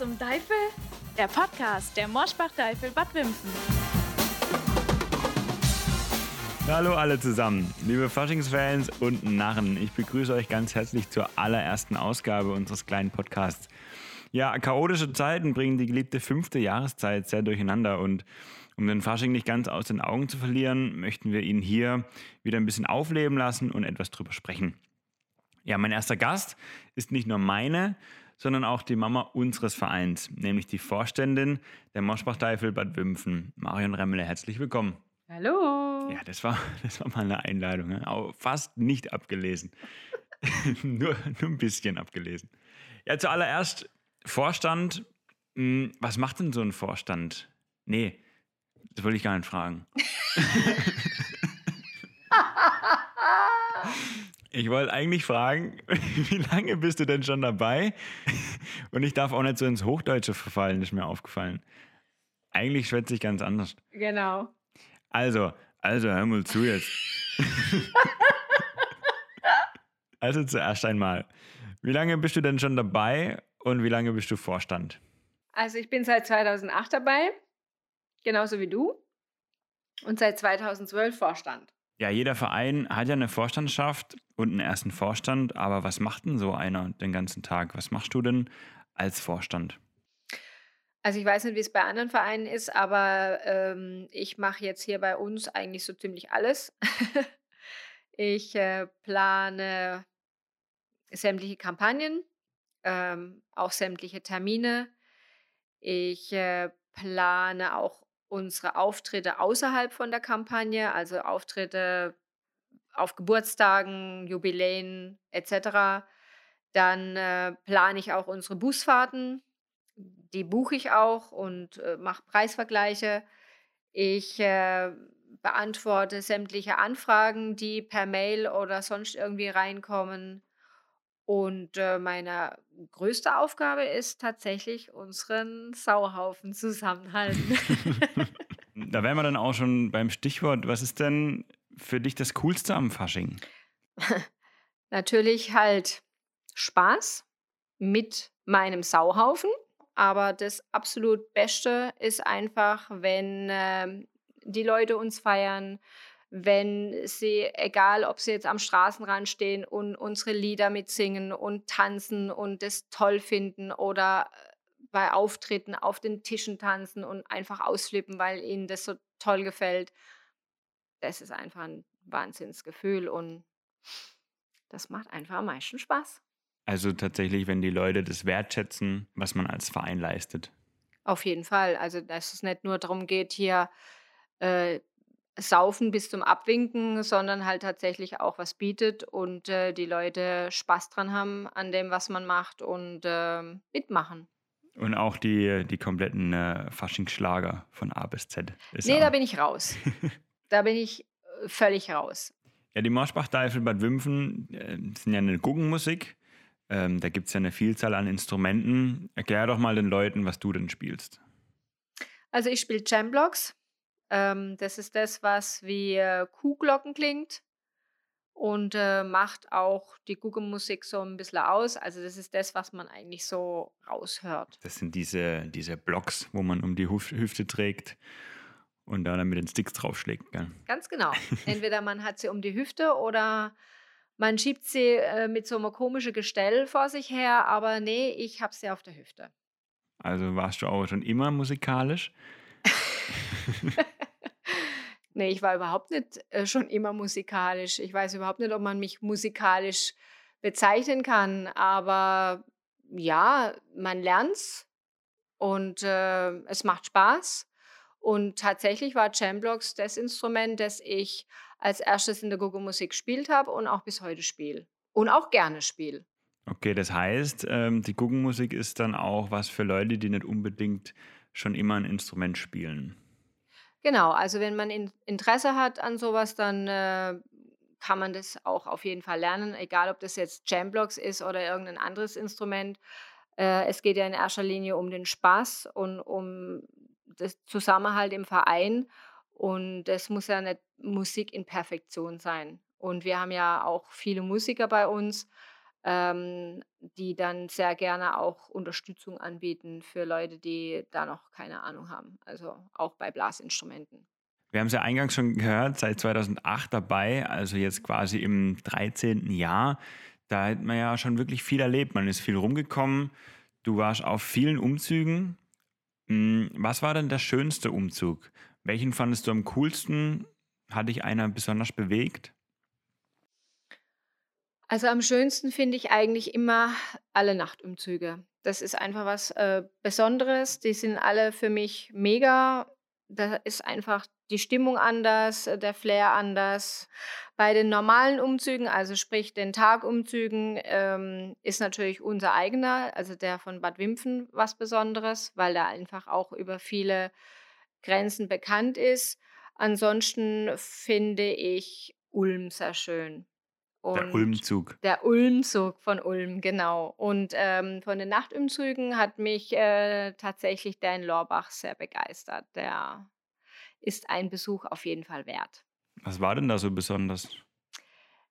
zum Teufel? Der Podcast der Morschbach-Teufel Bad Wimpfen. Hallo alle zusammen, liebe Faschingsfans und Narren. Ich begrüße euch ganz herzlich zur allerersten Ausgabe unseres kleinen Podcasts. Ja, chaotische Zeiten bringen die geliebte fünfte Jahreszeit sehr durcheinander und um den Fasching nicht ganz aus den Augen zu verlieren, möchten wir ihn hier wieder ein bisschen aufleben lassen und etwas drüber sprechen. Ja, mein erster Gast ist nicht nur meine, sondern auch die Mama unseres Vereins, nämlich die Vorständin der Moschbach-Teufel Bad Wimpfen, Marion Remmele. Herzlich willkommen. Hallo. Ja, das war, das war mal eine Einladung. Ne? Auch fast nicht abgelesen. nur, nur ein bisschen abgelesen. Ja, zuallererst Vorstand. Hm, was macht denn so ein Vorstand? Nee, das wollte ich gar nicht fragen. Ich wollte eigentlich fragen, wie lange bist du denn schon dabei? Und ich darf auch nicht so ins Hochdeutsche verfallen, ist mir aufgefallen. Eigentlich schwätze ich ganz anders. Genau. Also, also hör mal zu jetzt. also zuerst einmal, wie lange bist du denn schon dabei und wie lange bist du Vorstand? Also ich bin seit 2008 dabei, genauso wie du. Und seit 2012 Vorstand. Ja, jeder Verein hat ja eine Vorstandschaft und einen ersten Vorstand, aber was macht denn so einer den ganzen Tag? Was machst du denn als Vorstand? Also ich weiß nicht, wie es bei anderen Vereinen ist, aber ähm, ich mache jetzt hier bei uns eigentlich so ziemlich alles. ich äh, plane sämtliche Kampagnen, ähm, auch sämtliche Termine. Ich äh, plane auch unsere Auftritte außerhalb von der Kampagne, also Auftritte auf Geburtstagen, Jubiläen etc. Dann äh, plane ich auch unsere Busfahrten. Die buche ich auch und äh, mache Preisvergleiche. Ich äh, beantworte sämtliche Anfragen, die per Mail oder sonst irgendwie reinkommen. Und äh, meine größte Aufgabe ist tatsächlich, unseren Sauhaufen zusammenhalten. da wären wir dann auch schon beim Stichwort. Was ist denn für dich das Coolste am Fasching? Natürlich halt Spaß mit meinem Sauhaufen. Aber das absolut Beste ist einfach, wenn äh, die Leute uns feiern, wenn sie, egal ob sie jetzt am Straßenrand stehen und unsere Lieder mitsingen und tanzen und das toll finden oder äh, bei Auftritten auf den Tischen tanzen und einfach ausflippen, weil ihnen das so toll gefällt. Das ist einfach ein Wahnsinnsgefühl und das macht einfach am meisten Spaß. Also tatsächlich, wenn die Leute das wertschätzen, was man als Verein leistet. Auf jeden Fall. Also, dass es nicht nur darum geht, hier äh, Saufen bis zum Abwinken, sondern halt tatsächlich auch was bietet und äh, die Leute Spaß dran haben an dem, was man macht und äh, mitmachen. Und auch die, die kompletten äh, Faschingsschlager von A bis Z. Ist nee, da bin ich raus. da bin ich äh, völlig raus. Ja, die Marschbach-Teufel Bad Wimpfen äh, sind ja eine Guggenmusik. Ähm, da gibt es ja eine Vielzahl an Instrumenten. Erklär doch mal den Leuten, was du denn spielst. Also ich spiele Jamblocks. Ähm, das ist das, was wie äh, Kuhglocken klingt und äh, macht auch die Guggenmusik so ein bisschen aus. Also das ist das, was man eigentlich so raushört. Das sind diese, diese Blocks, wo man um die Hüf Hüfte trägt und dann mit den Sticks draufschlägt. Gell? Ganz genau. Entweder man hat sie um die Hüfte oder man schiebt sie äh, mit so einem komischen Gestell vor sich her, aber nee, ich habe sie auf der Hüfte. Also warst du auch schon immer musikalisch? nee, ich war überhaupt nicht äh, schon immer musikalisch. Ich weiß überhaupt nicht, ob man mich musikalisch bezeichnen kann, aber ja, man lernt's und äh, es macht Spaß. Und tatsächlich war Jamblocks das Instrument, das ich als erstes in der Gogo-Musik gespielt habe und auch bis heute spiele. Und auch gerne spiele. Okay, das heißt, ähm, die Guggenmusik ist dann auch was für Leute, die nicht unbedingt schon immer ein Instrument spielen. Genau, also wenn man Interesse hat an sowas, dann äh, kann man das auch auf jeden Fall lernen, egal ob das jetzt Jamblocks ist oder irgendein anderes Instrument. Äh, es geht ja in erster Linie um den Spaß und um das Zusammenhalt im Verein. Und es muss ja nicht Musik in Perfektion sein. Und wir haben ja auch viele Musiker bei uns. Ähm, die dann sehr gerne auch Unterstützung anbieten für Leute, die da noch keine Ahnung haben. Also auch bei Blasinstrumenten. Wir haben es ja eingangs schon gehört, seit 2008 dabei, also jetzt quasi im 13. Jahr. Da hat man ja schon wirklich viel erlebt. Man ist viel rumgekommen. Du warst auf vielen Umzügen. Hm, was war denn der schönste Umzug? Welchen fandest du am coolsten? Hat dich einer besonders bewegt? Also am schönsten finde ich eigentlich immer alle Nachtumzüge. Das ist einfach was äh, Besonderes. Die sind alle für mich mega. Da ist einfach die Stimmung anders, äh, der Flair anders. Bei den normalen Umzügen, also sprich den Tagumzügen, ähm, ist natürlich unser eigener, also der von Bad Wimpfen, was Besonderes, weil der einfach auch über viele Grenzen bekannt ist. Ansonsten finde ich Ulm sehr schön. Der Ulmzug. der Ulmzug von Ulm, genau. Und ähm, von den Nachtumzügen hat mich äh, tatsächlich der in Lorbach sehr begeistert. Der ist ein Besuch auf jeden Fall wert. Was war denn da so besonders?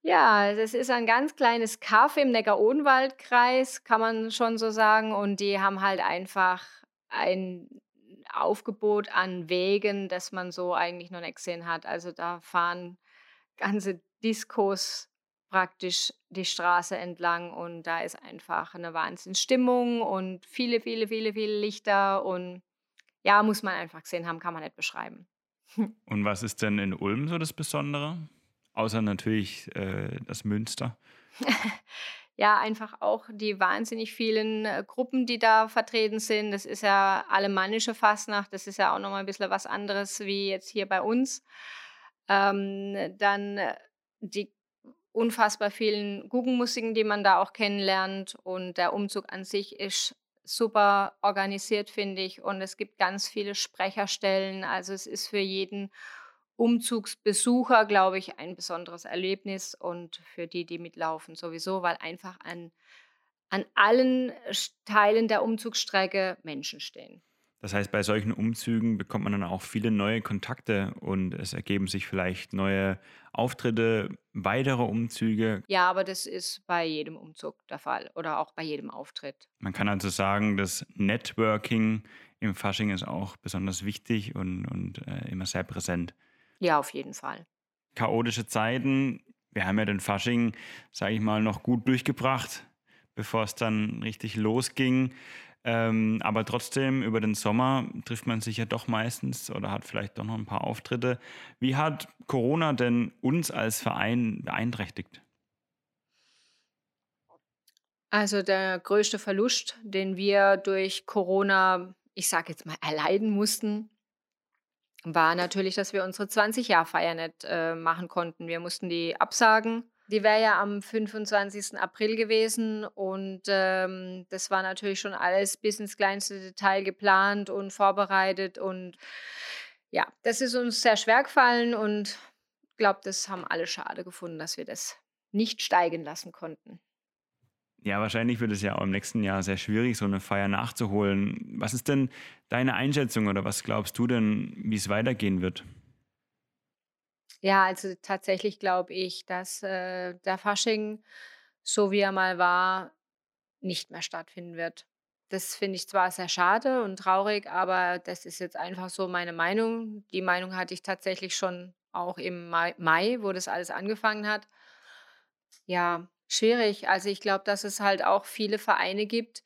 Ja, das ist ein ganz kleines Kaff im Neckar-Odenwald-Kreis, kann man schon so sagen. Und die haben halt einfach ein Aufgebot an Wegen, das man so eigentlich noch nicht gesehen hat. Also da fahren ganze Diskos praktisch die Straße entlang und da ist einfach eine Wahnsinnsstimmung und viele, viele, viele, viele Lichter und ja, muss man einfach gesehen haben, kann man nicht beschreiben. Und was ist denn in Ulm so das Besondere? Außer natürlich äh, das Münster. ja, einfach auch die wahnsinnig vielen äh, Gruppen, die da vertreten sind. Das ist ja alemannische Fastnacht, das ist ja auch nochmal ein bisschen was anderes wie jetzt hier bei uns. Ähm, dann äh, die unfassbar vielen Guggenmusiken, die man da auch kennenlernt. Und der Umzug an sich ist super organisiert, finde ich. Und es gibt ganz viele Sprecherstellen. Also es ist für jeden Umzugsbesucher, glaube ich, ein besonderes Erlebnis und für die, die mitlaufen, sowieso, weil einfach an, an allen Teilen der Umzugsstrecke Menschen stehen. Das heißt, bei solchen Umzügen bekommt man dann auch viele neue Kontakte und es ergeben sich vielleicht neue Auftritte, weitere Umzüge. Ja, aber das ist bei jedem Umzug der Fall oder auch bei jedem Auftritt. Man kann also sagen, das Networking im Fasching ist auch besonders wichtig und, und äh, immer sehr präsent. Ja, auf jeden Fall. Chaotische Zeiten. Wir haben ja den Fasching, sage ich mal, noch gut durchgebracht, bevor es dann richtig losging. Ähm, aber trotzdem, über den Sommer trifft man sich ja doch meistens oder hat vielleicht doch noch ein paar Auftritte. Wie hat Corona denn uns als Verein beeinträchtigt? Also der größte Verlust, den wir durch Corona, ich sage jetzt mal, erleiden mussten, war natürlich, dass wir unsere 20-Jahr-Feier nicht äh, machen konnten. Wir mussten die absagen die wäre ja am 25. April gewesen und ähm, das war natürlich schon alles bis ins kleinste Detail geplant und vorbereitet und ja, das ist uns sehr schwer gefallen und ich glaube, das haben alle schade gefunden, dass wir das nicht steigen lassen konnten. Ja, wahrscheinlich wird es ja auch im nächsten Jahr sehr schwierig, so eine Feier nachzuholen. Was ist denn deine Einschätzung oder was glaubst du denn, wie es weitergehen wird? Ja, also tatsächlich glaube ich, dass äh, der Fasching, so wie er mal war, nicht mehr stattfinden wird. Das finde ich zwar sehr schade und traurig, aber das ist jetzt einfach so meine Meinung. Die Meinung hatte ich tatsächlich schon auch im Mai, wo das alles angefangen hat. Ja, schwierig. Also ich glaube, dass es halt auch viele Vereine gibt,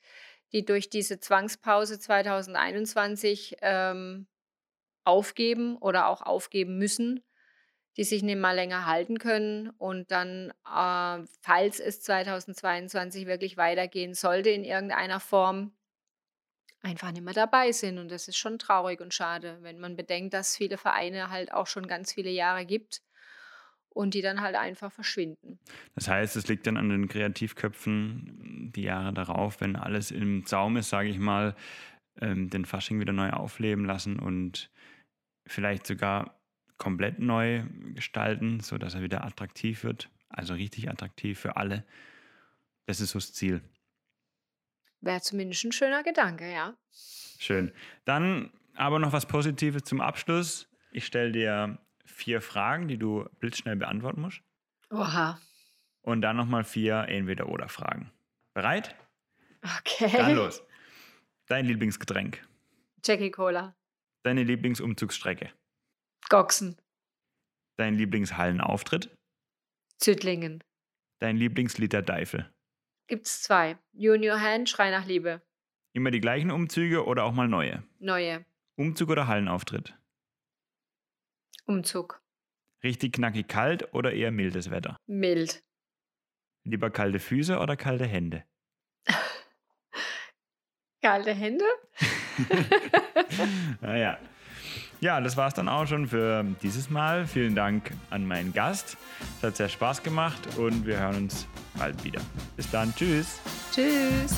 die durch diese Zwangspause 2021 ähm, aufgeben oder auch aufgeben müssen die sich nicht mal länger halten können und dann, äh, falls es 2022 wirklich weitergehen sollte in irgendeiner Form, einfach nicht mehr dabei sind. Und das ist schon traurig und schade, wenn man bedenkt, dass viele Vereine halt auch schon ganz viele Jahre gibt und die dann halt einfach verschwinden. Das heißt, es liegt dann an den Kreativköpfen die Jahre darauf, wenn alles im Zaum ist, sage ich mal, ähm, den Fasching wieder neu aufleben lassen und vielleicht sogar komplett neu gestalten, sodass er wieder attraktiv wird. Also richtig attraktiv für alle. Das ist so das Ziel. Wäre zumindest ein schöner Gedanke, ja. Schön. Dann aber noch was Positives zum Abschluss. Ich stelle dir vier Fragen, die du blitzschnell beantworten musst. Oha. und dann nochmal vier Entweder-Oder-Fragen. Bereit? Okay. Dann los. Dein Lieblingsgetränk. Jackie Cola. Deine Lieblingsumzugsstrecke. Goxen. Dein Lieblingshallenauftritt. Züttlingen. Dein Lieblingsliter Deifel. Gibt's zwei. Junior Hand, Schrei nach Liebe. Immer die gleichen Umzüge oder auch mal neue? Neue. Umzug oder Hallenauftritt? Umzug. Richtig knackig kalt oder eher mildes Wetter? Mild. Lieber kalte Füße oder kalte Hände? Kalte Hände? naja. Ja, das war es dann auch schon für dieses Mal. Vielen Dank an meinen Gast. Es hat sehr Spaß gemacht und wir hören uns bald wieder. Bis dann. Tschüss. Tschüss.